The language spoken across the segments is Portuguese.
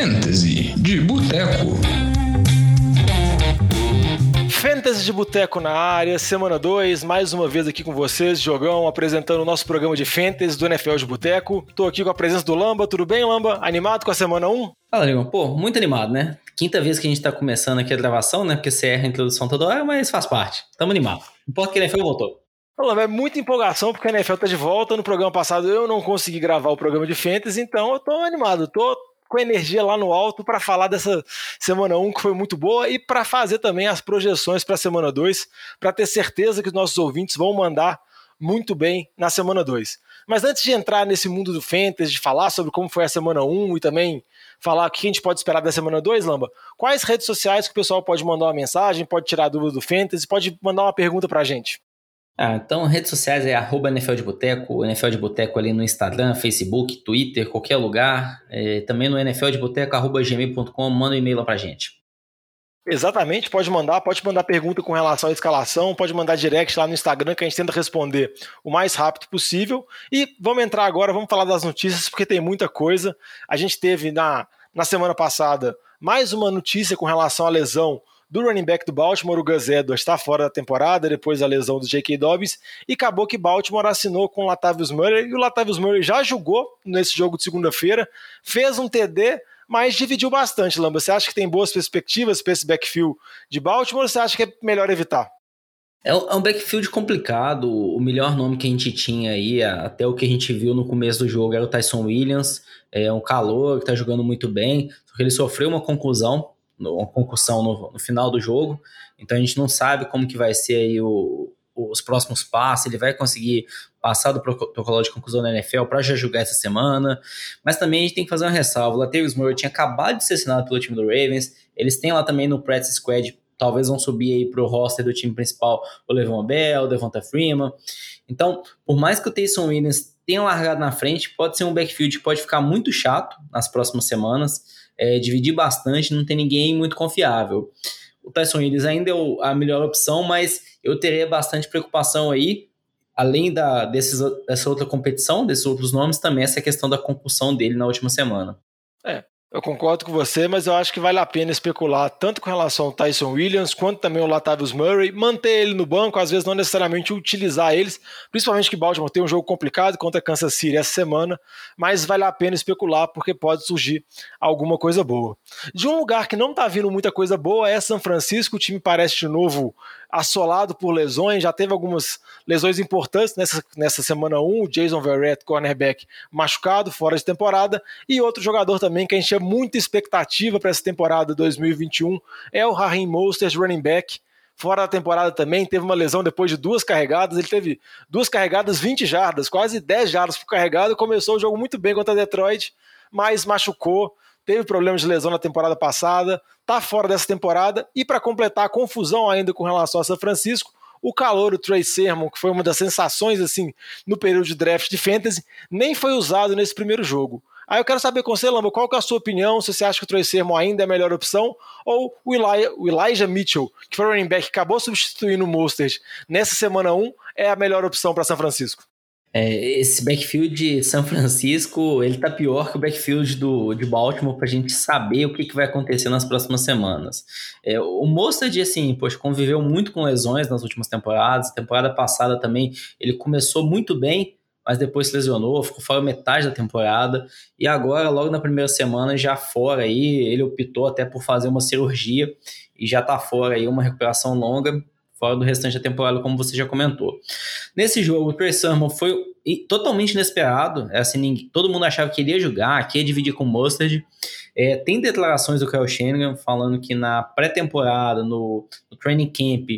Fantasy de Boteco. Fantasy de Boteco na área, semana 2, mais uma vez aqui com vocês, Jogão, apresentando o nosso programa de Fantasy do NFL de Boteco. Tô aqui com a presença do Lamba, tudo bem, Lamba? Animado com a semana 1? Um? Fala, Ligão. Pô, muito animado, né? Quinta vez que a gente tá começando aqui a gravação, né? Porque você erra a introdução toda hora, mas faz parte. Tamo animado. Não importa que a NFL voltou. Lamba, é muita empolgação porque a NFL tá de volta. No programa passado eu não consegui gravar o programa de Fantasy, então eu tô animado, tô com energia lá no alto para falar dessa semana 1 que foi muito boa e para fazer também as projeções para a semana 2, para ter certeza que os nossos ouvintes vão mandar muito bem na semana 2. Mas antes de entrar nesse mundo do Fantasy, de falar sobre como foi a semana 1 e também falar o que a gente pode esperar da semana 2, Lamba, quais redes sociais que o pessoal pode mandar uma mensagem, pode tirar dúvida do Fantasy, pode mandar uma pergunta para a gente? Ah, então, redes sociais é arroba NFL de Boteco, NFL de Boteco ali no Instagram, Facebook, Twitter, qualquer lugar. É, também no NFL de Boteco, arroba gmail.com, manda um e-mail lá pra gente. Exatamente, pode mandar, pode mandar pergunta com relação à escalação, pode mandar direct lá no Instagram que a gente tenta responder o mais rápido possível. E vamos entrar agora, vamos falar das notícias, porque tem muita coisa. A gente teve na, na semana passada mais uma notícia com relação à lesão do running back do Baltimore, o Gus Edwards, está fora da temporada depois da lesão do J.K. Dobbins e acabou que Baltimore assinou com o Latavius Murray e o Latavius Murray já jogou nesse jogo de segunda-feira, fez um TD, mas dividiu bastante, Lamba. Você acha que tem boas perspectivas para esse backfield de Baltimore ou você acha que é melhor evitar? É, é um backfield complicado. O melhor nome que a gente tinha aí, até o que a gente viu no começo do jogo, era o Tyson Williams. É um calor que está jogando muito bem, só que ele sofreu uma conclusão uma concussão no, no, final do jogo. Então a gente não sabe como que vai ser aí o, os próximos passos, ele vai conseguir passar do protocolo de conclusão da NFL para já jogar essa semana. Mas também a gente tem que fazer uma ressalva. O Latavius Murray tinha acabado de ser assinado pelo time do Ravens. Eles têm lá também no practice squad, talvez vão subir aí para o roster do time principal o Levon Bell, o Devonta Freeman. Então, por mais que o Taysom Williams tenha largado na frente, pode ser um backfield que pode ficar muito chato nas próximas semanas é, dividir bastante, não tem ninguém muito confiável. O Tyson Williams ainda é a melhor opção, mas eu teria bastante preocupação aí, além da, desses, dessa outra competição, desses outros nomes, também essa questão da concussão dele na última semana. É, eu concordo com você, mas eu acho que vale a pena especular tanto com relação ao Tyson Williams quanto também ao Latavius Murray, manter ele no banco, às vezes não necessariamente utilizar eles, principalmente que Baltimore tem um jogo complicado contra Kansas City essa semana, mas vale a pena especular porque pode surgir alguma coisa boa. De um lugar que não está vindo muita coisa boa é São Francisco, o time parece de novo assolado por lesões, já teve algumas lesões importantes nessa, nessa semana 1, o Jason Verrett, cornerback, machucado, fora de temporada, e outro jogador também que a gente tinha muita expectativa para essa temporada 2021 é o Raheem Mostert, running back, fora da temporada também, teve uma lesão depois de duas carregadas, ele teve duas carregadas, 20 jardas, quase 10 jardas por carregado, começou o jogo muito bem contra Detroit, mas machucou, teve problemas de lesão na temporada passada, tá fora dessa temporada, e para completar a confusão ainda com relação a São Francisco, o calor, o Trey Sermon, que foi uma das sensações assim no período de draft de fantasy, nem foi usado nesse primeiro jogo. Aí eu quero saber com você, Lamba, qual que é a sua opinião, se você acha que o Trey Sermon ainda é a melhor opção, ou o, Eli, o Elijah Mitchell, que foi o running back que acabou substituindo o Mostert nessa semana 1, é a melhor opção para São Francisco? É, esse backfield de São Francisco, ele tá pior que o backfield do, de Baltimore pra gente saber o que, que vai acontecer nas próximas semanas. É, o Mostert, assim, poxa, conviveu muito com lesões nas últimas temporadas, temporada passada também, ele começou muito bem, mas depois se lesionou, ficou fora metade da temporada, e agora, logo na primeira semana, já fora aí, ele optou até por fazer uma cirurgia, e já tá fora aí, uma recuperação longa, fora do restante da temporada, como você já comentou. Nesse jogo, o Trey foi totalmente inesperado, é assim, todo mundo achava que ele ia jogar, que ia dividir com o Mustard, é, tem declarações do Kyle Shanahan falando que na pré-temporada, no, no training camp,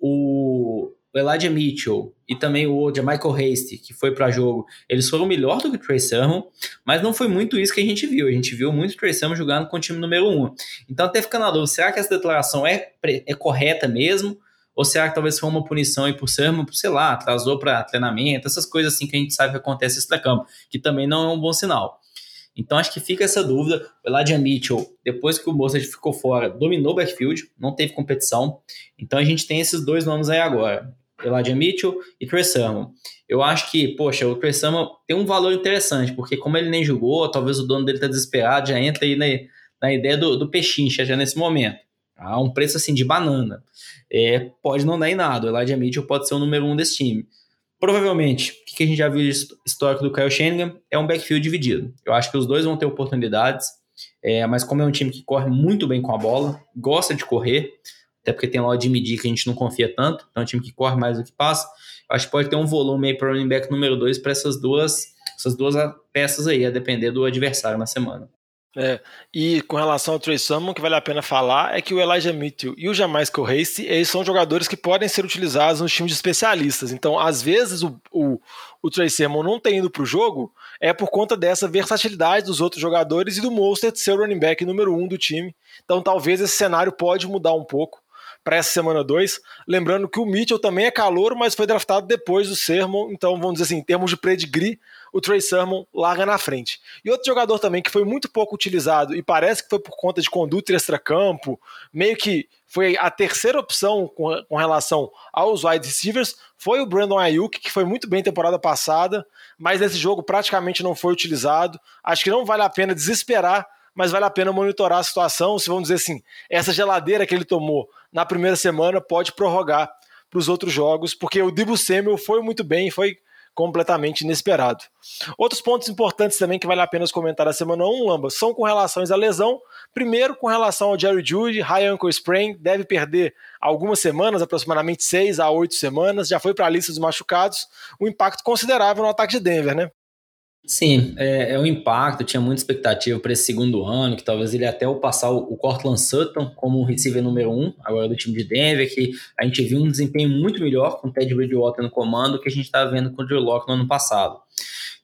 o o Elijah Mitchell e também o Michael Hasty, que foi para jogo, eles foram melhor do que o Trey Sermon, mas não foi muito isso que a gente viu. A gente viu muito o Trey Sermon jogando com o time número 1. Um. Então até fica na dúvida, será que essa declaração é, é correta mesmo? Ou será que talvez foi uma punição aí por Sermon, sei lá, atrasou para treinamento, essas coisas assim que a gente sabe que acontece extra-campo, que também não é um bom sinal. Então acho que fica essa dúvida. O Elijah Mitchell, depois que o Mostert ficou fora, dominou o backfield, não teve competição. Então a gente tem esses dois nomes aí agora. Elijah Mitchell e Trey Sermon. Eu acho que, poxa, o Trey Sermon tem um valor interessante, porque como ele nem jogou, talvez o dono dele tá desesperado, já entra aí né, na ideia do, do pechincha já nesse momento. A um preço assim de banana. É, pode não dar em nada. O Elijah Mitchell pode ser o número um desse time. Provavelmente, o que a gente já viu histórico do Kyle Shanahan é um backfield dividido. Eu acho que os dois vão ter oportunidades, é, mas como é um time que corre muito bem com a bola, gosta de correr, até porque tem lá o Jimmy D que a gente não confia tanto, então é um time que corre mais do que passa, eu acho que pode ter um volume aí para o running back número dois para essas duas, essas duas peças aí, a depender do adversário na semana. É, e com relação ao Trey Sermon, que vale a pena falar é que o Elijah Mitchell e o Jamais Race, eles são jogadores que podem ser utilizados nos times de especialistas. Então, às vezes, o, o, o Trey Sermon não tem ido para o jogo é por conta dessa versatilidade dos outros jogadores e do Mostert ser o running back número um do time. Então, talvez esse cenário pode mudar um pouco para essa semana 2. Lembrando que o Mitchell também é calor, mas foi draftado depois do Sermon, então vamos dizer assim, em termos de pedigree, o Trey Sermon larga na frente. E outro jogador também que foi muito pouco utilizado e parece que foi por conta de conduta extra-campo, meio que foi a terceira opção com, com, relação aos wide receivers, foi o Brandon Ayuk, que foi muito bem temporada passada, mas nesse jogo praticamente não foi utilizado. Acho que não vale a pena desesperar mas vale a pena monitorar a situação. Se vamos dizer assim, essa geladeira que ele tomou na primeira semana pode prorrogar para os outros jogos, porque o Dibu Samuel foi muito bem, foi completamente inesperado. Outros pontos importantes também que vale a pena comentar na semana 1, Lamba, são com relação à lesão. Primeiro, com relação ao Jerry Judy, high ankle sprain, deve perder algumas semanas, aproximadamente 6 a 8 semanas, já foi para a lista dos machucados, um impacto considerável no ataque de Denver, né? Sim, é, é um impacto, tinha muita expectativa para esse segundo ano, que talvez ele até o passar o, o Cortland Sutton como receiver número um, agora do time de Denver, que a gente viu um desempenho muito melhor com o Ted Bridgewater no comando que a gente estava vendo com o Drew Locke no ano passado.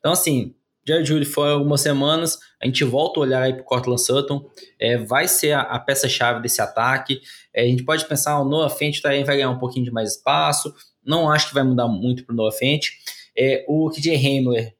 Então, assim, Jared Judy foi algumas semanas, a gente volta a olhar aí para o Cortland Sutton, é, vai ser a, a peça-chave desse ataque, é, a gente pode pensar, o Noah Fent vai ganhar um pouquinho de mais espaço, não acho que vai mudar muito para o Noah Fent, é, o KJ Hamler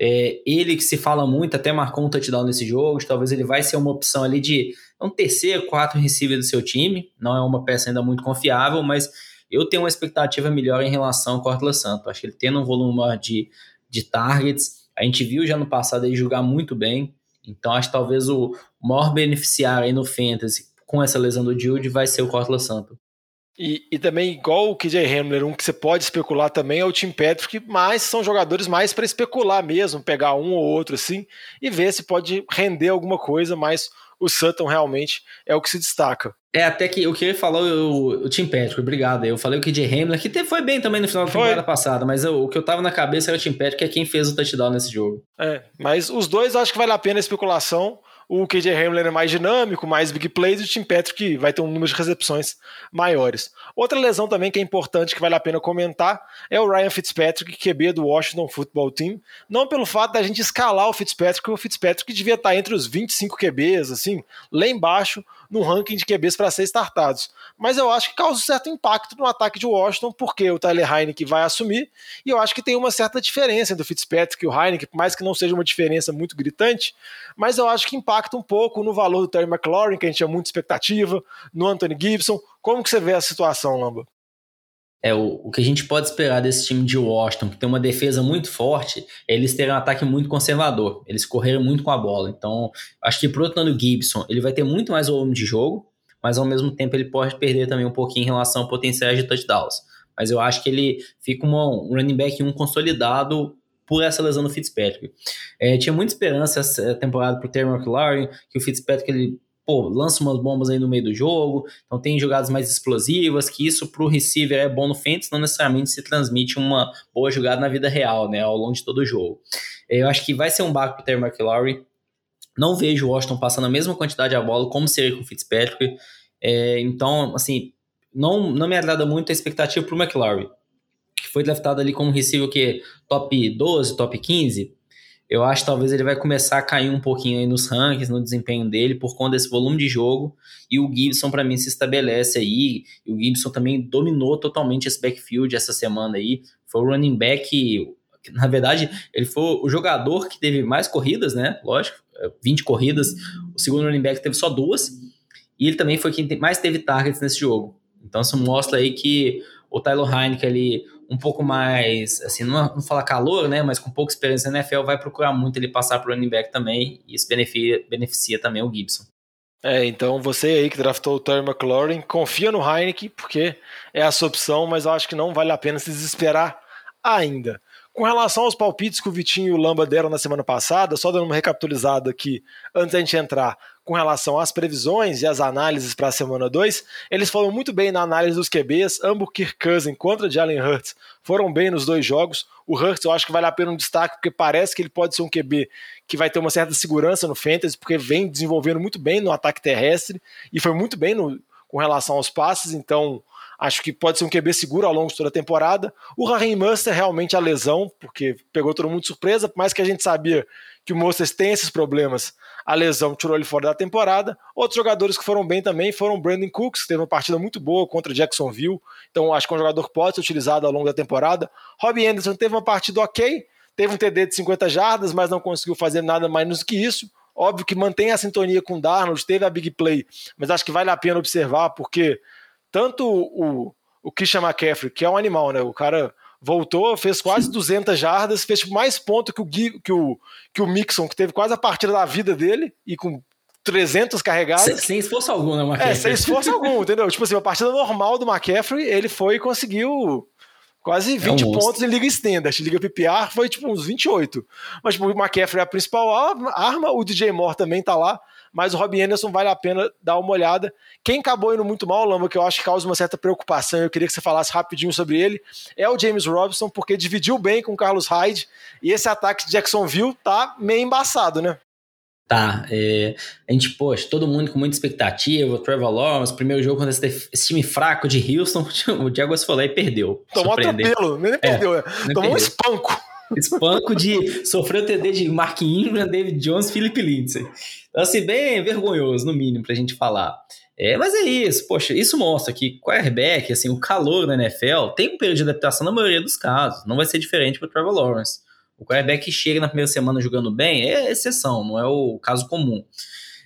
é, ele que se fala muito, até marcou um touchdown nesse jogo, talvez ele vai ser uma opção ali de um terceiro, quatro receiver do seu time, não é uma peça ainda muito confiável, mas eu tenho uma expectativa melhor em relação ao Cortland Santo. Acho que ele tendo um volume maior de, de targets, a gente viu já no passado ele jogar muito bem, então acho que talvez o maior beneficiário aí no Fantasy com essa lesão do Jude vai ser o Cortland Santo. E, e, também, igual o KJ Hamler, um que você pode especular também é o Tim Patrick, mas são jogadores mais para especular mesmo, pegar um ou outro assim e ver se pode render alguma coisa, mas o Sutton realmente é o que se destaca. É, até que o que ele falou, o, o Tim Patrick, obrigado. Eu falei o KJ Hamler, que foi bem também no final da temporada passada, mas eu, o que eu tava na cabeça era o Tim Patrick, que é quem fez o touchdown nesse jogo. É, mas os dois acho que vale a pena a especulação. O KJ Hamler é mais dinâmico, mais big plays, e o Tim Patrick vai ter um número de recepções maiores. Outra lesão também que é importante, que vale a pena comentar, é o Ryan Fitzpatrick, QB do Washington Football Team. Não pelo fato da gente escalar o Fitzpatrick, o Fitzpatrick devia estar entre os 25 QBs, assim, lá embaixo, no ranking de QBs para ser startados. Mas eu acho que causa um certo impacto no ataque de Washington, porque o Tyler Heineken vai assumir, e eu acho que tem uma certa diferença entre o Fitzpatrick e o Heineken, por mais que não seja uma diferença muito gritante, mas eu acho que impacta um pouco no valor do Terry McLaurin, que a gente tinha muita expectativa, no Anthony Gibson. Como que você vê a situação, Lamba? É, o, o que a gente pode esperar desse time de Washington, que tem uma defesa muito forte, é eles terem um ataque muito conservador. Eles correram muito com a bola. Então, acho que pro outro lado, Gibson, ele vai ter muito mais volume de jogo, mas ao mesmo tempo ele pode perder também um pouquinho em relação ao potencial de touchdowns. Mas eu acho que ele fica uma, um running back um consolidado por essa lesão do Fitzpatrick. É, tinha muita esperança essa temporada pro Terry McLaurin, que o Fitzpatrick ele pô, lança umas bombas aí no meio do jogo, então tem jogadas mais explosivas, que isso pro receiver é bom no fantasy, não necessariamente se transmite uma boa jogada na vida real, né, ao longo de todo o jogo. Eu acho que vai ser um barco pro Terry McLaurin, não vejo o Washington passando a mesma quantidade de bola como seria com o Fitzpatrick, é, então, assim, não, não me agrada muito a expectativa pro McLaurin, que foi draftado ali como receiver que top 12, top 15, eu acho que talvez ele vai começar a cair um pouquinho aí nos rankings, no desempenho dele, por conta desse volume de jogo. E o Gibson, para mim, se estabelece aí. E o Gibson também dominou totalmente esse backfield essa semana aí. Foi o running back. Na verdade, ele foi o jogador que teve mais corridas, né? Lógico, 20 corridas. O segundo running back teve só duas. E ele também foi quem mais teve targets nesse jogo. Então, isso mostra aí que o Tyler Heineken ali um pouco mais, assim, não, não falar calor, né, mas com pouca experiência na NFL, vai procurar muito ele passar para o running back também, e isso beneficia, beneficia também o Gibson. É, então você aí que draftou o Terry McLaurin, confia no Heineken, porque é a sua opção, mas eu acho que não vale a pena se desesperar ainda. Com relação aos palpites que o Vitinho e o Lamba deram na semana passada, só dando uma recapitulizada aqui antes da gente entrar com relação às previsões e às análises para a semana 2, eles foram muito bem na análise dos QBs, ambos Kirk Cousins contra Jalen Hurts foram bem nos dois jogos. O Hurts eu acho que vale a pena um destaque, porque parece que ele pode ser um QB que vai ter uma certa segurança no Fantasy, porque vem desenvolvendo muito bem no ataque terrestre e foi muito bem no, com relação aos passes, então Acho que pode ser um QB seguro ao longo de toda a temporada. O Raheem Munster realmente a lesão, porque pegou todo mundo de surpresa, por mais que a gente sabia que o Munster tem esses problemas, a lesão tirou ele fora da temporada. Outros jogadores que foram bem também foram Brandon Cooks, que teve uma partida muito boa contra Jacksonville, então acho que é um jogador que pode ser utilizado ao longo da temporada. Robbie Anderson teve uma partida ok, teve um TD de 50 jardas, mas não conseguiu fazer nada mais do que isso. Óbvio que mantém a sintonia com o Darnold, teve a big play, mas acho que vale a pena observar, porque tanto o, o Christian McCaffrey, que é um animal, né? O cara voltou, fez quase 200 jardas, fez tipo, mais ponto que o, que, o, que o Mixon, que teve quase a partida da vida dele e com 300 carregados. Sem, sem esforço algum, né, McCaffrey? É, sem esforço algum, entendeu? Tipo assim, a partida normal do McCaffrey, ele foi e conseguiu quase 20 é um pontos em Liga Standard. Liga PPR foi tipo uns 28. Mas tipo, o McCaffrey é a principal arma, o DJ Moore também tá lá mas o Robin Anderson vale a pena dar uma olhada. Quem acabou indo muito mal, Lamba, que eu acho que causa uma certa preocupação, eu queria que você falasse rapidinho sobre ele, é o James Robinson, porque dividiu bem com o Carlos Hyde, e esse ataque de Jacksonville tá meio embaçado, né? Tá, é, a gente, poxa, todo mundo com muita expectativa, o Trevor Lawrence, primeiro jogo contra esse, esse, time fraco de Houston, o Jaguars foi lá e perdeu. Tomou atropelo, nem é, perdeu, é, tomou perdeu. um espanco. Espanco de sofreu TD de Mark Ingram, David Jones, Philip Lindsay. Então, assim, bem vergonhoso, no mínimo, pra gente falar. É, mas é isso, poxa, isso mostra que quarterback, assim, o calor da NFL tem um período de adaptação na maioria dos casos. Não vai ser diferente para Trevor Lawrence. O quarterback que chega na primeira semana jogando bem é exceção, não é o caso comum.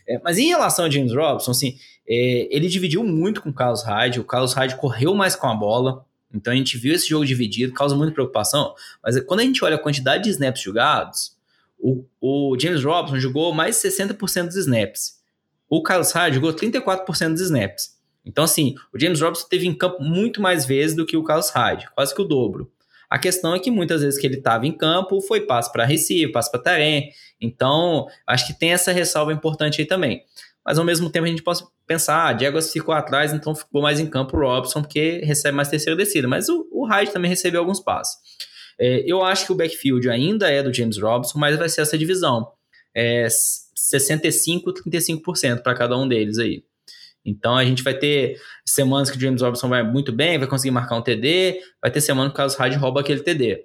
É, mas em relação a James Robson, assim, é, ele dividiu muito com o Carlos Hyde. O Carlos Hyde correu mais com a bola. Então a gente viu esse jogo dividido, causa muita preocupação. Mas quando a gente olha a quantidade de snaps jogados, o, o James Robson jogou mais de 60% dos snaps. O Carlos Hyde jogou 34% dos snaps. Então, assim, o James Robson teve em campo muito mais vezes do que o Carlos Hyde, quase que o dobro. A questão é que muitas vezes que ele estava em campo foi passe para Recife, passe para Tarém. Então, acho que tem essa ressalva importante aí também. Mas ao mesmo tempo a gente pode pensar, ah, Diego ficou atrás, então ficou mais em campo o Robson, porque recebe mais terceira descida. Mas o, o Hyde também recebeu alguns passes. É, eu acho que o backfield ainda é do James Robson, mas vai ser essa divisão. É 65, 35% para cada um deles aí. Então a gente vai ter semanas que o James Robson vai muito bem, vai conseguir marcar um TD, vai ter semana que o Carlos Hyde rouba aquele TD.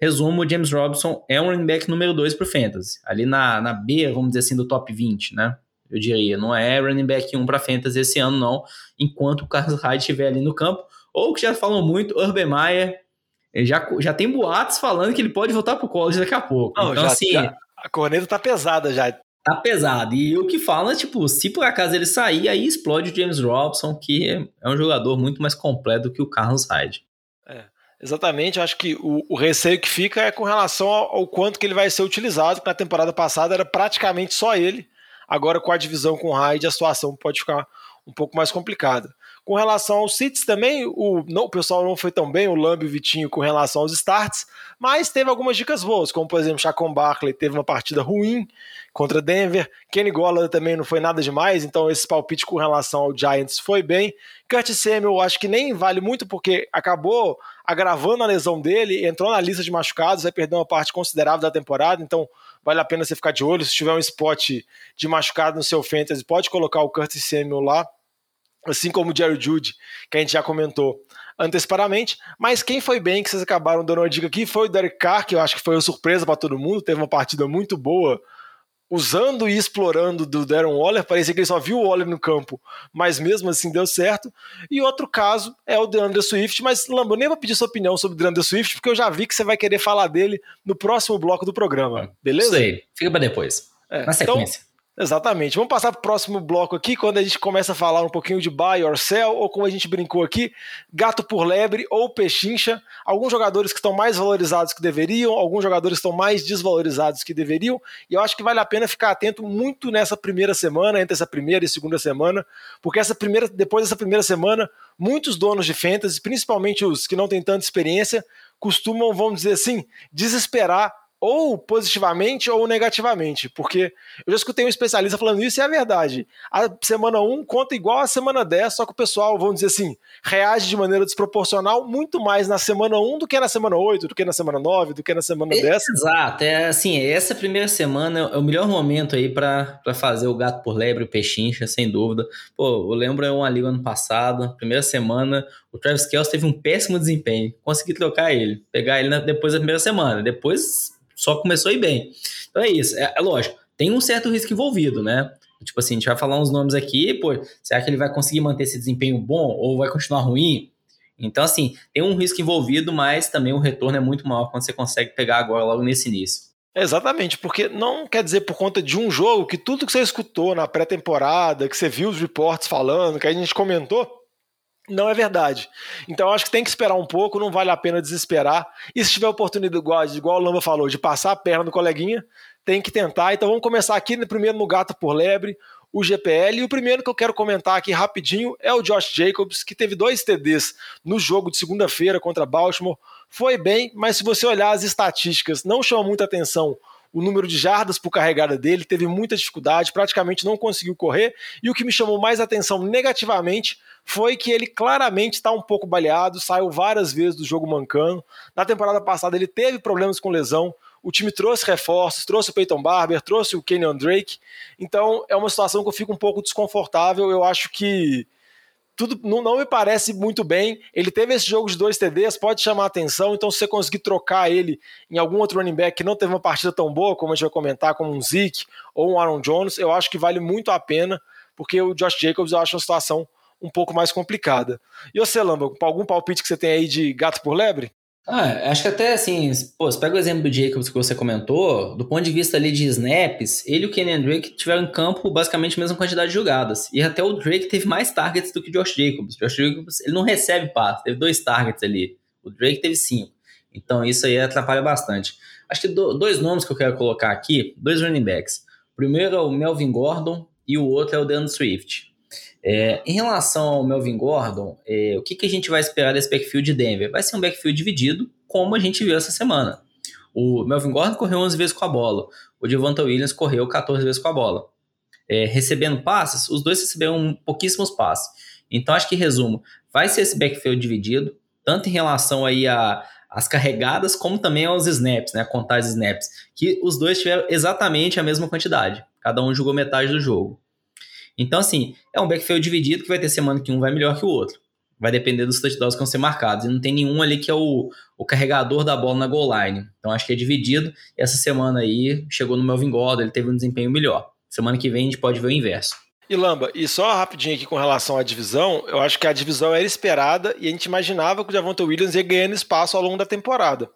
Resumo, o James Robson é um running back número 2 para o Fantasy. Ali na, na B, vamos dizer assim, do top 20, né? Eu diria. Não é running back 1 para Fantasy esse ano, não. Enquanto o Carlos Hyde estiver ali no campo. Ou que já falam muito, Urban Meyer já, já tem boatos falando que ele pode voltar pro college daqui a pouco. Não, então, já, assim. Já, a corneta tá pesada já. Tá pesado. E o que fala, tipo, se por acaso ele sair, aí explode o James Robson, que é um jogador muito mais completo do que o Carlos Hyde. É, exatamente. Acho que o, o, receio que fica é com relação ao, ao, quanto que ele vai ser utilizado, porque na temporada passada era praticamente só ele. Agora, com a divisão com o Hyde, a situação pode ficar um pouco mais complicada. Com relação aos sits também, o, não, o pessoal não foi tão bem, o Lamb e o Vitinho, com relação aos starts, mas teve algumas dicas boas, como por exemplo, Chacon Barkley teve uma partida ruim contra Denver, Kenny Golladay também não foi nada demais, então esse palpite com relação ao Giants foi bem. Curtis Samuel acho que nem vale muito porque acabou agravando a lesão dele, entrou na lista de machucados, vai perder uma parte considerável da temporada, então vale a pena você ficar de olho. Se tiver um spot de machucado no seu fantasy, pode colocar o Curtis Samuel lá assim como o Jerry Judy, que a gente já comentou antecipadamente. Mas quem foi bem, que vocês acabaram dando uma dica aqui, foi o Derek Carr, que eu acho que foi uma surpresa para todo mundo, teve uma partida muito boa, usando e explorando do Darren Waller, parecia que ele só viu o Waller no campo, mas mesmo assim deu certo. E outro caso é o DeAndre Swift, mas Lambo, nem vou pedir sua opinião sobre o DeAndre Swift, porque eu já vi que você vai querer falar dele no próximo bloco do programa, beleza? Sei, fica para depois. É, na então, sequência. Então, Exatamente. Vamos passar para o próximo bloco aqui, quando a gente começa a falar um pouquinho de buy or sell, ou como a gente brincou aqui, gato por lebre ou pechincha. Alguns jogadores que estão mais valorizados que deveriam, alguns jogadores que estão mais desvalorizados que deveriam, e eu acho que vale a pena ficar atento muito nessa primeira semana, entre essa primeira e segunda semana, porque essa primeira, depois dessa primeira semana, muitos donos de fantasy, principalmente os que não têm tanta experiência, costumam, vamos dizer assim, desesperar ou positivamente ou negativamente, porque eu já escutei um especialista falando isso e é verdade. A semana 1 conta igual a semana 10, só que o pessoal, vamos dizer assim, reage de maneira desproporcional muito mais na semana 1 do que na semana 8, do que na semana 9, do que na semana 10. Exato, é assim, essa primeira semana é o melhor momento aí para fazer o gato por lebre, o pechincha, sem dúvida. Pô, eu lembro é uma liga ano passado, primeira semana, o Travis Kelce teve um péssimo desempenho, consegui trocar ele, pegar ele depois da primeira semana, depois só começou a ir bem. Então é isso. É, é lógico, tem um certo risco envolvido, né? Tipo assim, a gente vai falar uns nomes aqui, pô, será que ele vai conseguir manter esse desempenho bom ou vai continuar ruim? Então, assim, tem um risco envolvido, mas também o retorno é muito maior quando você consegue pegar agora logo nesse início. Exatamente, porque não quer dizer por conta de um jogo que tudo que você escutou na pré-temporada, que você viu os reports falando, que a gente comentou, não é verdade. Então acho que tem que esperar um pouco, não vale a pena desesperar. E se tiver oportunidade, igual, igual o Lamba falou, de passar a perna no coleguinha, tem que tentar. Então vamos começar aqui primeiro no Gato por Lebre, o GPL. E o primeiro que eu quero comentar aqui rapidinho é o Josh Jacobs, que teve dois TDs no jogo de segunda-feira contra Baltimore. Foi bem, mas se você olhar as estatísticas, não chama muita atenção o número de jardas por carregada dele, teve muita dificuldade, praticamente não conseguiu correr. E o que me chamou mais atenção negativamente foi que ele claramente está um pouco baleado, saiu várias vezes do jogo mancando. Na temporada passada ele teve problemas com lesão. O time trouxe reforços, trouxe o Peyton Barber, trouxe o Kenyon Drake. Então é uma situação que eu fico um pouco desconfortável. Eu acho que tudo não, não, me parece muito bem. Ele teve esse jogo de dois TDs, pode chamar atenção. Então, se você conseguir trocar ele em algum outro running back que não teve uma partida tão boa, como a gente vai comentar, como um Zeke ou um Aaron Jones, eu acho que vale muito a pena, porque o Josh Jacobs eu acho uma situação um pouco mais complicada. E você, Lamba, algum palpite que você tem aí de gato por lebre? Ah, acho que até assim, pô, você pega o exemplo do Jacobs que você comentou, do ponto de vista ali de snaps, ele e o Kenny Drake tiveram em campo basicamente a mesma quantidade de jogadas. E até o Drake teve mais targets do que o Josh Jacobs. O Josh Jacobs, ele não recebe passe, teve dois targets ali. O Drake teve cinco. Então isso aí atrapalha bastante. Acho que do, dois nomes que eu quero colocar aqui, dois running backs. O primeiro é o Melvin Gordon e o outro é o Dan Swift. É, em relação ao Melvin Gordon, é, o que, que a gente vai esperar desse backfield de Denver? Vai ser um backfield dividido, como a gente viu essa semana. O Melvin Gordon correu 11 vezes com a bola, o Devonta Williams correu 14 vezes com a bola. É, recebendo passes, os dois receberam pouquíssimos passes. Então, acho que, resumo, vai ser esse backfield dividido, tanto em relação aí a, as carregadas, como também aos snaps, né, contar os snaps, que os dois tiveram exatamente a mesma quantidade. Cada um jogou metade do jogo. Então, assim, é um backfield dividido que vai ter semana que um vai melhor que o outro. Vai depender dos touchdowns que vão ser marcados. E não tem nenhum ali que é o, o carregador da bola na goal line. Então, acho que é dividido. E essa semana aí chegou no Melvin Gordon, ele teve um desempenho melhor. Semana que vem a gente pode ver o inverso. E Lamba, e só rapidinho aqui com relação à divisão, eu acho que a divisão era esperada e a gente imaginava que o Javonte Williams ia ganhando espaço ao longo da temporada.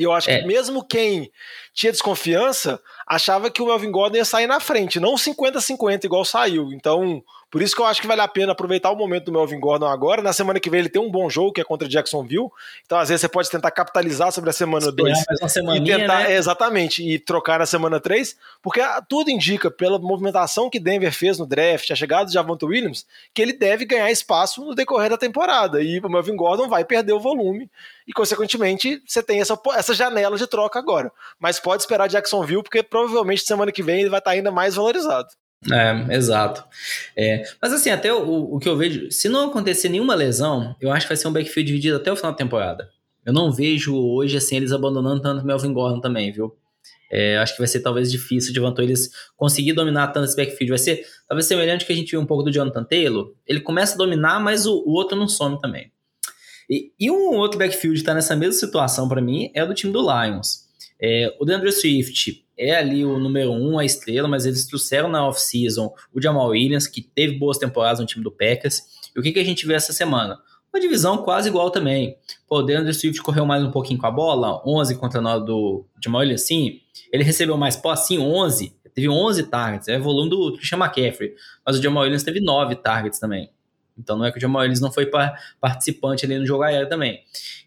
E eu acho é. que mesmo quem tinha desconfiança achava que o Melvin Gordon ia sair na frente, não 50-50 igual saiu. Então, por isso que eu acho que vale a pena aproveitar o momento do Melvin Gordon agora. Na semana que vem ele tem um bom jogo, que é contra Jacksonville. Então, às vezes, você pode tentar capitalizar sobre a semana 2 e tentar, né? exatamente, e trocar na semana 3, porque tudo indica, pela movimentação que Denver fez no draft, a chegada de Javonte Williams, que ele deve ganhar espaço no decorrer da temporada. E o Melvin Gordon vai perder o volume. E, consequentemente, você tem essa, essa janela de troca agora. Mas pode esperar Jacksonville, porque provavelmente semana que vem ele vai estar ainda mais valorizado. É, exato. É, mas assim, até o, o que eu vejo, se não acontecer nenhuma lesão, eu acho que vai ser um backfield dividido até o final da temporada. Eu não vejo hoje assim eles abandonando tanto Melvin Gordon também, viu? É, acho que vai ser talvez difícil de Vantou eles conseguir dominar tanto esse backfield. Vai ser talvez semelhante que a gente viu um pouco do Jonathan Taylor. Ele começa a dominar, mas o, o outro não some também. E, e um outro backfield que está nessa mesma situação para mim é o do time do Lions. É, o DeAndre Swift é ali o número um, a estrela, mas eles trouxeram na off-season o Jamal Williams, que teve boas temporadas no time do Packers. E o que, que a gente viu essa semana? Uma divisão quase igual também. Pô, o DeAndre Swift correu mais um pouquinho com a bola, 11 contra 9 do Jamal Williams, sim. Ele recebeu mais posse, sim, 11. teve 11 targets, é volume do Christian McCaffrey, mas o Jamal Williams teve 9 targets também. Então não é que o Jamal Williams não foi participante ali no jogo aéreo também.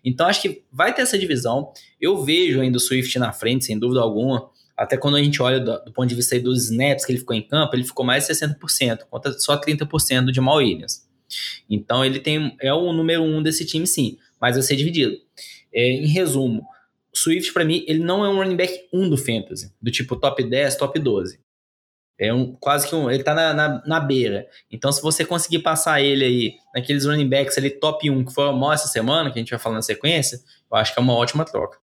Então acho que vai ter essa divisão. Eu vejo ainda o Swift na frente, sem dúvida alguma. Até quando a gente olha do, do ponto de vista dos snaps que ele ficou em campo, ele ficou mais de 60%, contra só 30% do Jamal Williams. Então ele tem é o número um desse time, sim, mas vai ser dividido. É, em resumo, o Swift, para mim, ele não é um running back 1 do Fantasy, do tipo top 10, top 12. É um, quase que um. Ele tá na, na, na, beira. Então, se você conseguir passar ele aí naqueles running backs ali top 1 que foram essa semana, que a gente vai falar na sequência, eu acho que é uma ótima troca.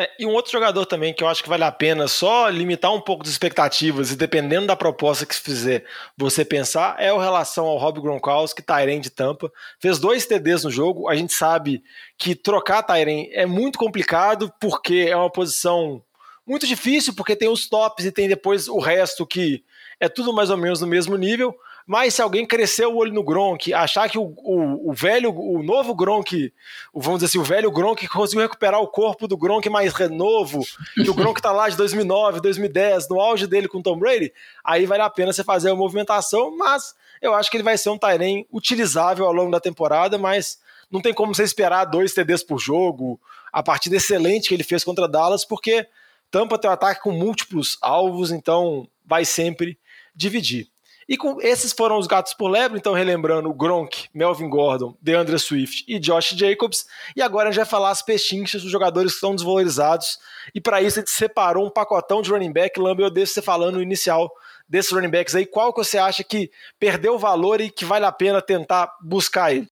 É, e um outro jogador também que eu acho que vale a pena só limitar um pouco das expectativas e dependendo da proposta que se fizer você pensar é o relação ao Rob Gronkowski, Tyren de Tampa. Fez dois TDs no jogo. A gente sabe que trocar Tyren é muito complicado porque é uma posição muito difícil, porque tem os tops e tem depois o resto que é tudo mais ou menos no mesmo nível. Mas se alguém crescer o olho no Gronk, achar que o, o, o velho, o novo Gronk, vamos dizer assim, o velho Gronk conseguiu recuperar o corpo do Gronk mais renovo, que o Gronk tá lá de 2009, 2010, no auge dele com o Tom Brady, aí vale a pena você fazer a movimentação, mas eu acho que ele vai ser um Tyrene utilizável ao longo da temporada, mas não tem como você esperar dois TDs por jogo, a partida excelente que ele fez contra Dallas, porque Tampa tem ataque com múltiplos alvos, então vai sempre dividir. E com esses foram os gatos por lebre, então relembrando Gronk, Melvin Gordon, DeAndre Swift e Josh Jacobs. E agora a gente vai falar as pechinchas dos jogadores que estão desvalorizados. E para isso a gente separou um pacotão de running back. Lambe, eu deixo você falando no inicial desses running backs aí. Qual que você acha que perdeu valor e que vale a pena tentar buscar ele?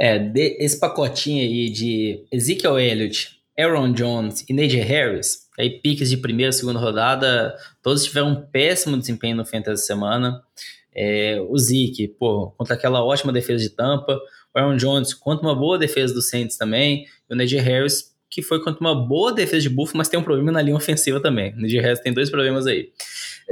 É, esse pacotinho aí de Ezekiel Elliott, Aaron Jones e Najee Harris, aí piques de primeira e segunda rodada, todos tiveram um péssimo desempenho no Fantasy semana. É, o Zeke, pô, contra aquela ótima defesa de Tampa. O Aaron Jones contra uma boa defesa do Saints também. E o Najee Harris, que foi contra uma boa defesa de Buffalo, mas tem um problema na linha ofensiva também. O Najee Harris tem dois problemas aí.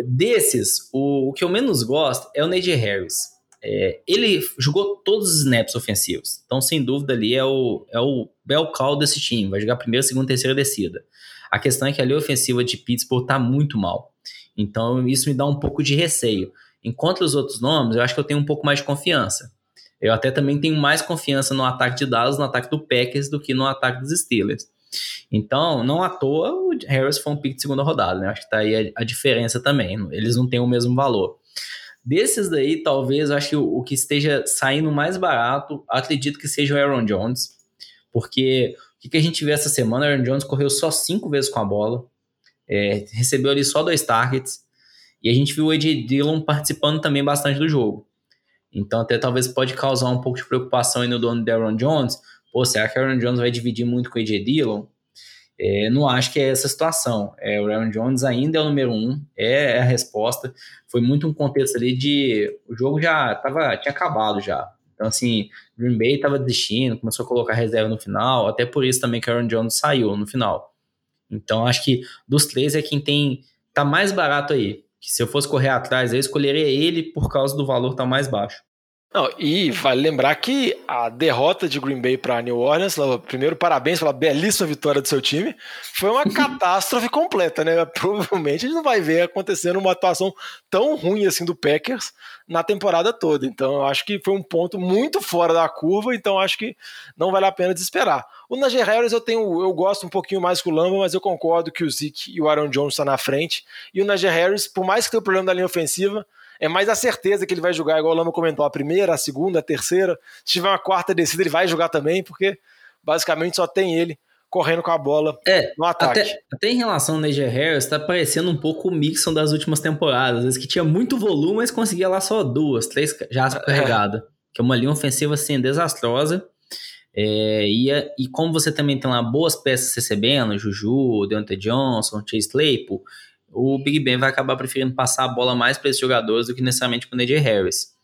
Desses, o, o que eu menos gosto é o Najee Harris. É, ele jogou todos os snaps ofensivos. Então, sem dúvida, ali é o, é o bel call desse time. Vai jogar primeira, segunda, terceira descida. A questão é que a linha ofensiva de Pittsburgh tá muito mal. Então, isso me dá um pouco de receio. Enquanto os outros nomes, eu acho que eu tenho um pouco mais de confiança. Eu até também tenho mais confiança no ataque de Dallas, no ataque do Packers, do que no ataque dos Steelers. Então, não à toa, o Harris foi um pick de segunda rodada, né? Acho que tá aí a, a diferença também. Eles não têm o mesmo valor. Desses daí, talvez, eu acho que o, o que esteja saindo mais barato, acredito que seja o Aaron Jones, porque o que, a gente vê essa semana? Aaron Jones correu só cinco vezes com a bola, é, recebeu ali só dois targets, e a gente viu o AJ Dillon participando também bastante do jogo. Então, até talvez pode causar um pouco de preocupação aí no dono do Aaron Jones. Pô, será que Aaron Jones vai dividir muito com o AJ Dillon? É, não acho que é essa situação. É, o Aaron Jones ainda é o número um, é, é, a resposta. Foi muito um contexto ali de. O jogo já tava, tinha acabado já. Então, assim, Green Bay estava desistindo, começou a colocar reserva no final, até por isso também que Aaron Jones saiu no final. Então, acho que dos três é quem tem. tá mais barato aí. Que se eu fosse correr atrás, eu escolheria ele por causa do valor tá mais baixo. Não, e vale lembrar que a derrota de Green Bay para New Orleans, primeiro parabéns pela belíssima vitória do seu time, foi uma catástrofe completa, né? Provavelmente a gente não vai ver acontecendo uma atuação tão ruim assim do Packers na temporada toda. Então eu acho que foi um ponto muito fora da curva, então acho que não vale a pena desesperar. O Najee Harris eu tenho, eu gosto um pouquinho mais que o Lamba, mas eu concordo que o Zeke e o Aaron Jones estão tá na frente. E o Najee Harris, por mais que tenha o problema da linha ofensiva, é mais a certeza que ele vai jogar, igual o Lama comentou, a primeira, a segunda, a terceira. Se tiver uma quarta descida, ele vai jogar também, porque basicamente só tem ele correndo com a bola é, no ataque. Até, até em relação ao Najee Harris, tá parecendo um pouco o Mixon das últimas temporadas. Às vezes que tinha muito volume, mas conseguia lá só duas, três já é. carregadas. Que é uma linha ofensiva assim, desastrosa. É, e, e como você também tem lá boas peças recebendo, Juju, Deontay Johnson, Chase Claypool, o Big Ben vai acabar preferindo passar a bola mais para esses jogadores do que necessariamente para o Najee Harris.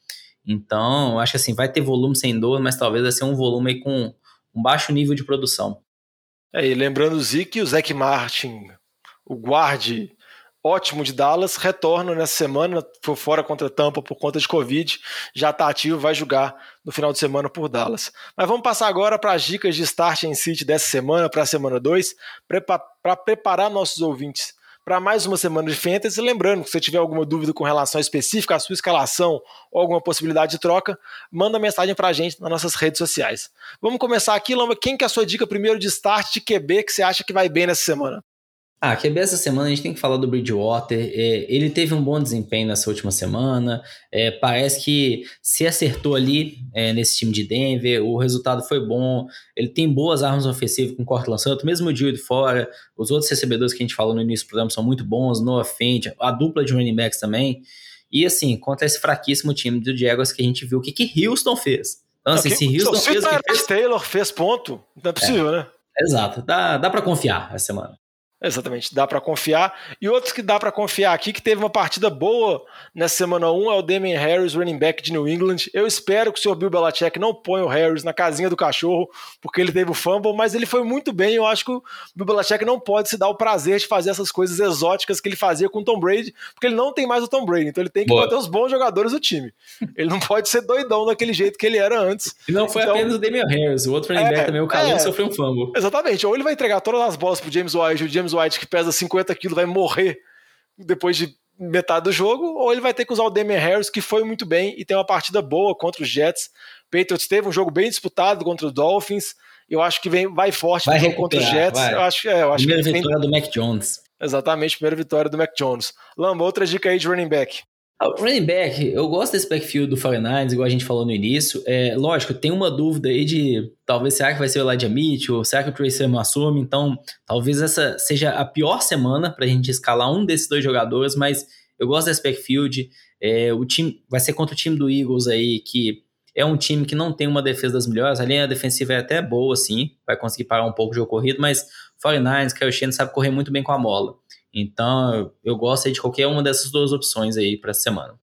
Então, acho que assim, vai ter volume sem dor, mas talvez vai ser um volume com um baixo nível de produção. É, e lembrando o Zeke, o Zach Martin, o guarde ótimo de Dallas, retorna nessa semana, foi fora contra Tampa por conta de Covid, já está ativo, vai jogar no final de semana por Dallas. Mas vamos passar agora para as dicas de start em City dessa semana, para a semana 2, para preparar nossos ouvintes para mais uma semana de Fantasy. Lembrando que se você tiver alguma dúvida com relação específica à sua escalação ou alguma possibilidade de troca, manda mensagem para a gente nas nossas redes sociais. Vamos começar aqui, Lamba. Quem que é a sua dica primeiro de start de QB que você acha que vai bem nessa semana? Ah, QB essa semana a gente tem que falar do Bridgewater. É, ele teve um bom desempenho nessa última semana. É, parece que se acertou ali é, nesse time de Denver. O resultado foi bom. Ele tem boas armas ofensivas com o Cortland Sutton, mesmo o Dio de fora. Os outros recebedores que a gente falou no início do programa são muito bons. Noah Fent, a dupla de running backs também. E assim, contra esse fraquíssimo time do Jaguars que a gente viu o que, que Houston fez. Então, assim, se Houston se fez, o que fez... Taylor fez ponto, não é possível, né? Exato, dá, dá para confiar essa semana. Exatamente, dá para confiar. E outros que dá para confiar aqui, que teve uma partida boa nessa semana 1, é o Damien Harris, running back de New England. Eu espero que o senhor Bill Belichick não ponha o Harris na casinha do cachorro, porque ele teve o fumble, mas ele foi muito bem. Eu acho que o Bill Belichick não pode se dar o prazer de fazer essas coisas exóticas que ele fazia com o Tom Brady, porque ele não tem mais o Tom Brady, então ele tem que boa. manter os bons jogadores do time. Ele não pode ser doidão daquele jeito que ele era antes. E não foi então, apenas o Damien Harris, o outro running é, back também, o Caleb, é, sofreu um fumble. Exatamente, ou ele vai entregar todas as bolas pro James White, o James James White, que pesa 50 quilos, vai morrer depois de metade do jogo, ou ele vai ter que usar o Damian Harris, que foi muito bem e tem uma partida boa contra os Jets. Patriots teve um jogo bem disputado contra os Dolphins. Eu acho que vem, vai forte vai contra os Jets. Vai. Eu acho, é, eu acho primeira que vitória do Mac Jones. Exatamente, primeira vitória do Mac Jones. Lamba, outra dica aí de running back. Ah, running back, eu gosto desse backfield do 49ers, igual a gente falou no início. É, lógico, tem uma dúvida aí de talvez será que vai ser o Elijah Mitchell, será que o Trey Sermon assume? Então, talvez essa seja a pior semana para a gente escalar um desses dois jogadores, mas eu gosto desse backfield. É, o time vai ser contra o time do Eagles aí, que é um time que não tem uma defesa das melhores. A linha defensiva é até boa, sim, vai conseguir parar um pouco o jogo corrido, mas 49ers, Kyle Shanahan sabe correr muito bem com a bola. Então, eu gosto de qualquer uma dessas duas opções aí para essa semana.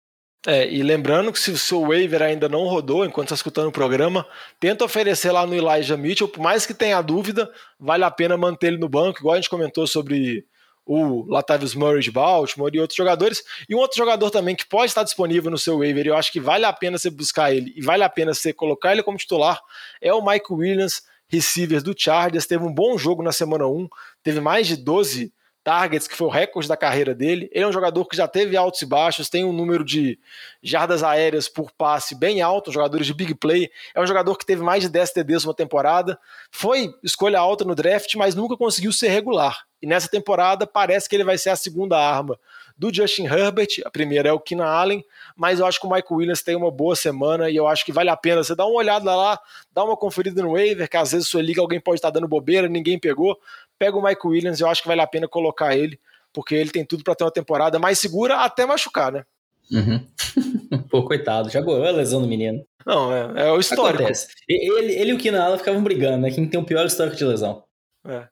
É, e lembrando que se o seu waiver ainda não rodou enquanto está escutando o programa, tenta oferecer lá no Elijah Mitchell, por mais que tenha dúvida, vale a pena manter ele no banco, igual a gente comentou sobre o Latavius Murray de Baltimore e outros jogadores. E um outro jogador também que pode estar disponível no seu waiver, eu acho que vale a pena você buscar ele e vale a pena você colocar ele como titular, é o Mike Williams, receiver do Chargers. Teve um bom jogo na semana 1, teve mais de 12 targets, que foi o recorde da carreira dele. Ele é um jogador que já teve altos e baixos, tem um número de jardas aéreas por passe bem alto, jogadores de big play. É um jogador que teve mais de 10 TDs uma temporada. Foi escolha alta no draft, mas nunca conseguiu ser regular. E nessa temporada parece que ele vai ser a segunda arma do Justin Herbert. A primeira é o Keenan Allen, mas eu acho que o Michael Williams tem uma boa semana e eu acho que vale a pena você dar uma olhada lá, dar uma conferida no waiver, que às vezes sua liga alguém pode estar dando bobeira, ninguém pegou. Pega o Michael Williams, eu acho que vale a pena colocar ele, porque ele tem tudo para ter uma temporada mais segura até machucar, né? Uhum. Pô, coitado, já goiou a lesão do menino. Não, é, é o histórico. Acontece. Ele, ele e o Allen ficavam brigando, né? Quem tem o pior histórico de lesão. É.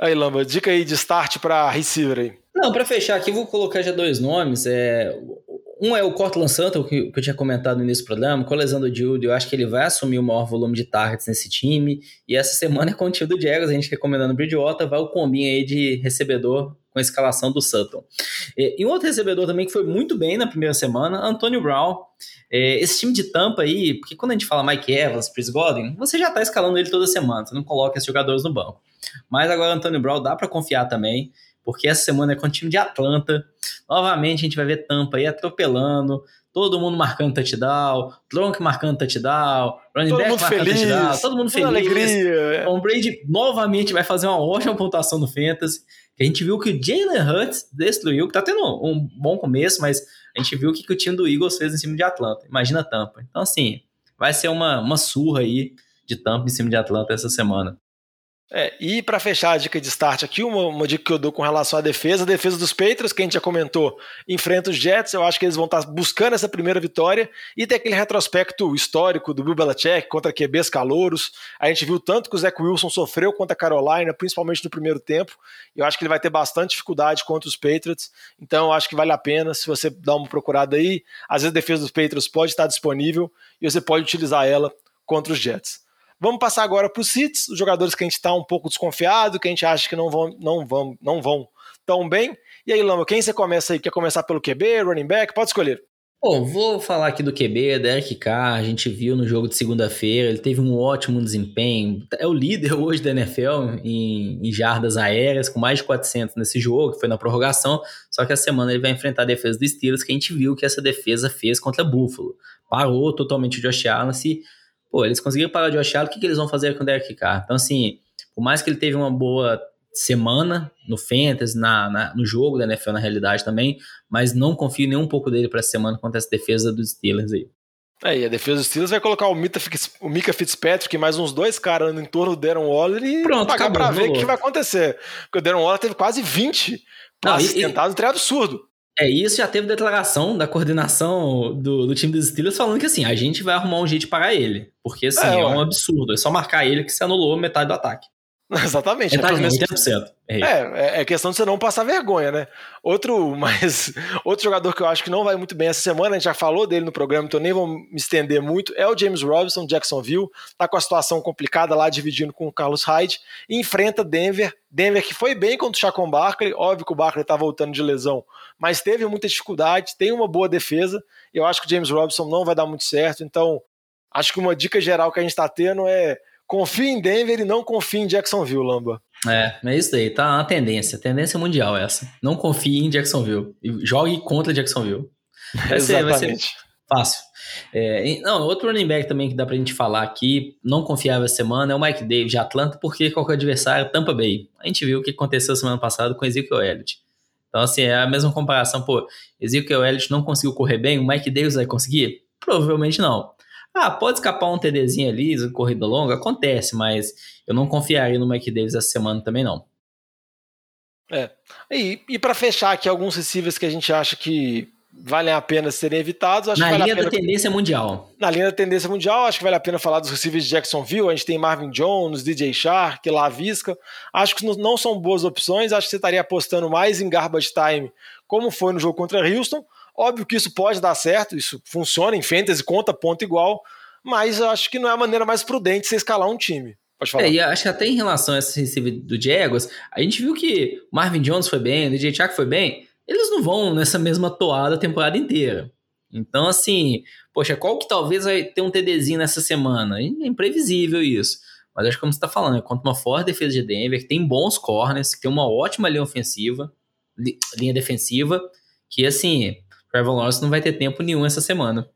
Aí, Lamba, dica aí de start para receiver aí. Não, para fechar aqui, vou colocar já dois nomes. É, um é o Cortland Sutton, que, que eu tinha comentado no início do programa, com a lesão do Jude, eu acho que ele vai assumir o maior volume de targets nesse time. E essa semana é com o time do Jaguars, a gente recomendando o Bridgewater, vai o combinho aí de recebedor com a escalação do Sutton. E, e um outro recebedor também que foi muito bem na primeira semana, Antônio Brown. É, esse time de tampa aí, porque quando a gente fala Mike Evans, Chris Godwin, você já está escalando ele toda semana, você não coloca esses jogadores no banco. Mas agora Antônio Brown dá para confiar também porque essa semana é com o time de Atlanta. Novamente a gente vai ver Tampa aí atropelando, todo mundo marcando touchdown, Tronk marcando touchdown, running back marcando feliz, touchdown, todo mundo feliz. Alegria. O Brady novamente vai fazer uma ótima pontuação no Fantasy. Que a gente viu que o Jalen Hurts destruiu, que tá tendo um bom começo, mas a gente viu o que, que o time do Eagles fez em cima de Atlanta. Imagina Tampa. Então, assim, vai ser uma, uma surra aí de Tampa em cima de Atlanta essa semana. É, e para fechar a dica de start aqui, uma, uma, dica que eu dou com relação à defesa, a defesa dos Patriots, que a gente já comentou, enfrenta os Jets, eu acho que eles vão estar buscando essa primeira vitória, e tem aquele retrospecto histórico do Bill Belichick contra QBs calouros, a gente viu tanto que o Zach Wilson sofreu contra a Carolina, principalmente no primeiro tempo, eu acho que ele vai ter bastante dificuldade contra os Patriots, então eu acho que vale a pena, se você dar uma procurada aí, às vezes a defesa dos Patriots pode estar disponível, e você pode utilizar ela contra os Jets. Vamos passar agora para os Seats, os jogadores que a gente está um pouco desconfiado, que a gente acha que não vão, não vão, não vão tão bem. E aí, Lama, quem você começa aí? Quer começar pelo QB, running back? Pode escolher. Bom, vou falar aqui do QB, Derek Carr, a gente viu no jogo de segunda-feira, ele teve um ótimo desempenho, é o líder hoje da NFL em, em, jardas aéreas, com mais de 400 nesse jogo, que foi na prorrogação, só que a semana ele vai enfrentar a defesa do Steelers, que a gente viu que essa defesa fez contra Buffalo. Parou totalmente o Josh Allen, se, pô, eles conseguiram parar o Josh Allen, o que, que eles vão fazer com o Derek Carr? Então, assim, por mais que ele teve uma boa semana no Fantasy, na, na, no jogo da NFL na realidade também, mas não confio nem um pouco dele para essa semana contra essa defesa dos Steelers aí. É, e a defesa dos Steelers vai colocar o Mika, o Mika Fitzpatrick e mais uns dois caras em torno do Darren Waller e Pronto, pagar acabou, pra ver o que vai acontecer. Porque o Darren Waller teve quase 20 passes tentados, um absurdo. É, isso já teve declaração da coordenação do, do time dos Steelers falando que assim, a gente vai arrumar um jeito de parar ele. Porque assim, é, é um absurdo. É só marcar ele que se anulou metade do ataque. Exatamente. É, mesmo... é, é, é questão de você não passar vergonha, né? Outro, mas outro jogador que eu acho que não vai muito bem essa semana, a gente já falou dele no programa, então nem vou me estender muito, é o James Robinson, Jacksonville, tá com a situação complicada lá, dividindo com o Carlos Hyde, e enfrenta Denver, Denver que foi bem contra o Chacon Barkley, óbvio que o Barkley tá voltando de lesão, mas teve muita dificuldade, tem uma boa defesa, eu acho que o James Robinson não vai dar muito certo, então acho que uma dica geral que a gente tá tendo é Confie em Denver e não confie em Jacksonville, Lamba. É, é isso daí, tá uma tendência, tendência mundial essa. Não confie em Jacksonville. Jogue contra Jacksonville. Vai ser, vai ser fácil. É, não, outro running back também que dá pra gente falar aqui, não confiável essa semana, é o Mike Davis de Atlanta, porque qualquer adversário, Tampa Bay. A gente viu o que aconteceu semana passada com Ezekiel Elliott. Então, assim, é a mesma comparação, pô, Ezekiel Elliott não conseguiu correr bem, o Mike Davis vai conseguir? Provavelmente não. Ah, pode escapar um TDzinho ali, corrida longa, acontece, mas eu não confiaria no Mike Davis essa semana também não. É. E, e para fechar aqui alguns receivers que a gente acha que valem a pena serem evitados. Acho Na que vale linha pena... da tendência mundial. Na linha da tendência mundial, acho que vale a pena falar dos receivers de Jacksonville. A gente tem Marvin Jones, DJ Shark, Lavisca. Acho que não são boas opções. Acho que você estaria apostando mais em garbage time, como foi no jogo contra Houston. Óbvio que isso pode dar certo, isso funciona em fantasy, conta ponto igual, mas acho que não é a maneira mais prudente você escalar um time. Pode falar. É, e acho que até em relação a esse receiver do Jaguars, a gente viu que Marvin Jones foi bem, o DJ Chark foi bem, eles não vão nessa mesma toada a temporada inteira. Então, assim, poxa, qual que talvez vai ter um TDzinho nessa semana? É imprevisível isso. Mas acho que como você está falando, é contra uma forte defesa de Denver, que tem bons corners, que tem uma ótima linha ofensiva, linha defensiva, que assim, Trevor Lawrence não vai ter tempo nenhum essa semana.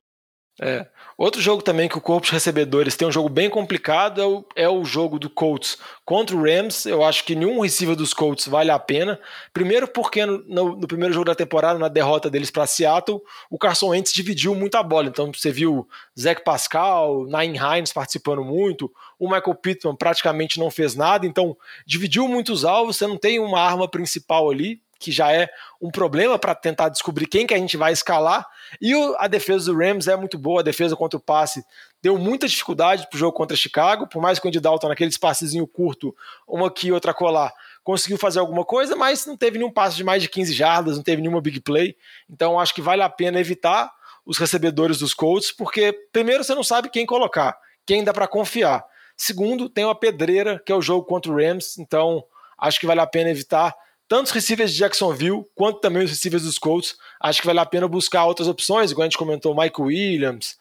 É. Outro jogo também que o corpo de recebedores tem um jogo bem complicado é o, é o jogo do Colts contra o Rams. Eu acho que nenhum receiver dos Colts vale a pena. Primeiro porque no, no, no primeiro jogo da temporada, na derrota deles para Seattle, o Carson Wentz dividiu muita bola. Então você viu Zach Pascal, Nain Hines participando muito, o Michael Pittman praticamente não fez nada. Então dividiu muitos alvos, você não tem uma arma principal ali que já é um problema para tentar descobrir quem que a gente vai escalar. E o, a defesa do Rams é muito boa, a defesa contra o passe deu muita dificuldade para o jogo contra Chicago, por mais que o Andy Dalton, naquele espaçozinho curto, uma aqui outra colar, conseguiu fazer alguma coisa, mas não teve nenhum passe de mais de 15 jardas, não teve nenhuma big play. Então acho que vale a pena evitar os recebedores dos Colts, porque primeiro você não sabe quem colocar, quem dá para confiar. Segundo, tem uma pedreira, que é o jogo contra o Rams, então acho que vale a pena evitar tanto os receivers de Jacksonville quanto também os receivers dos Colts. Acho que vale a pena buscar outras opções, igual a gente comentou, Michael Williams,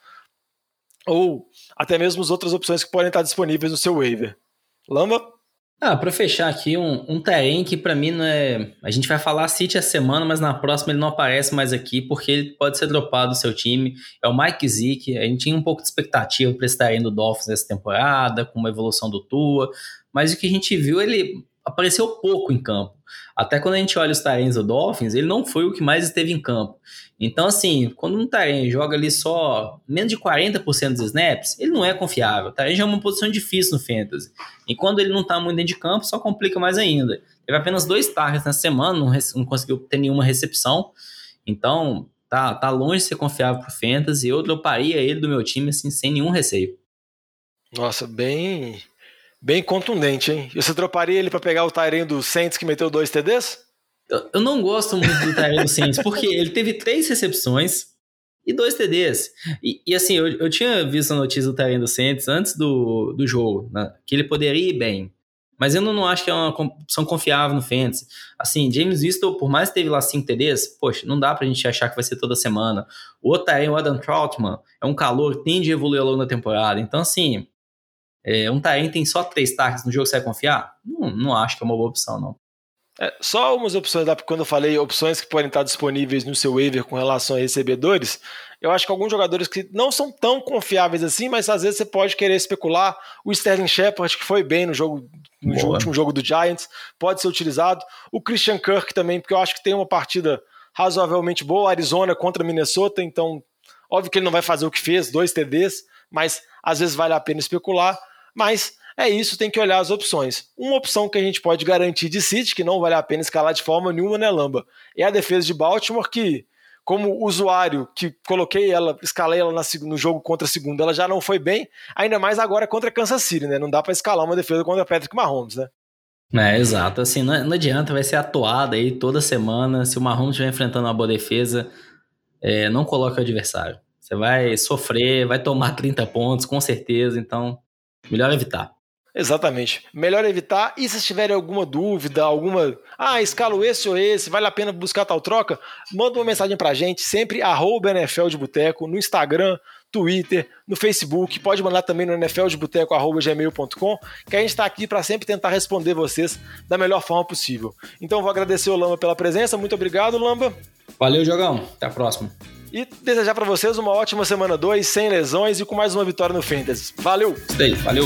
ou até mesmo as outras opções que podem estar disponíveis no seu waiver. Lamba? Ah, para fechar aqui, um, um terreno que para mim não é. A gente vai falar City essa semana, mas na próxima ele não aparece mais aqui porque ele pode ser dropado do seu time. É o Mike Zick. A gente tinha um pouco de expectativa para esse terreno do Dolphins essa temporada, com uma evolução do Tua, mas o que a gente viu, ele apareceu pouco em campo. Até quando a gente olha os Tyrens do Dolphins, ele não foi o que mais esteve em campo. Então, assim, quando um Tyrene joga ali só menos de 40% dos snaps, ele não é confiável. O Tyrene já é uma posição difícil no Fantasy. E quando ele não está muito dentro de campo, só complica mais ainda. Teve apenas dois targets na semana, não, não conseguiu ter nenhuma recepção. Então, tá, tá longe de ser confiável para o Fantasy. Eu droparia ele do meu time, assim, sem nenhum receio. Nossa, bem Bem contundente, hein? E você droparia ele para pegar o Tyrene do Saints que meteu dois TDs? Eu, eu não gosto muito do Tyrene do Saints, porque ele teve três recepções e dois TDs. E, e assim, eu, eu tinha visto a notícia do Tyrene do Saints antes do, do jogo, né? que ele poderia ir bem. mas eu não acho que é uma opção confiável no Fantasy. Assim, James Winston, por mais que teve lá 5 TDs, poxa, não dá pra gente achar que vai ser toda semana. O aí, o Adam Troutman, é um calor tende a evoluir ao longo da temporada. Então, assim, é, um Tyrant tem só três targets no jogo, você vai confiar? Não, não acho que é uma boa opção, não. É, só umas opções, quando eu falei opções que podem estar disponíveis no seu waiver com relação a recebedores, eu acho que alguns jogadores que não são tão confiáveis assim, mas às vezes você pode querer especular. O Sterling Shepard, que foi bem no jogo no Boa. último jogo do Giants, pode ser utilizado. O Christian Kirk também, porque eu acho que tem uma partida razoavelmente boa, Arizona contra Minnesota, então óbvio que ele não vai fazer o que fez, dois TDs, mas às vezes vale a pena especular. Mas é isso, tem que olhar as opções. Uma opção que a gente pode garantir de City, que não vale a pena escalar de forma nenhuma, né, Lamba? É a defesa de Baltimore, que, como usuário que coloquei ela, escalei ela no jogo contra a segunda, ela já não foi bem, ainda mais agora contra Kansas City, né? Não dá para escalar uma defesa contra Patrick Mahomes, né? É, exato. Assim, não, não adianta, vai ser atuada aí toda semana. Se o Mahomes estiver enfrentando uma boa defesa, é, não coloque o adversário. Você vai sofrer, vai tomar 30 pontos, com certeza. Então, melhor evitar. Exatamente. Melhor evitar. E se tiverem alguma dúvida, alguma. Ah, escalo esse ou esse, vale a pena buscar tal troca? Manda uma mensagem pra gente, sempre arroba NFL de Boteco, no Instagram, Twitter, no Facebook. Pode mandar também no nfldeboteco.gmail.com, que a gente está aqui para sempre tentar responder vocês da melhor forma possível. Então vou agradecer o Lamba pela presença. Muito obrigado, Lamba. Valeu, Jogão. Até a próxima. E desejar para vocês uma ótima semana 2, sem lesões e com mais uma vitória no Fantasy. Valeu! Stay, valeu!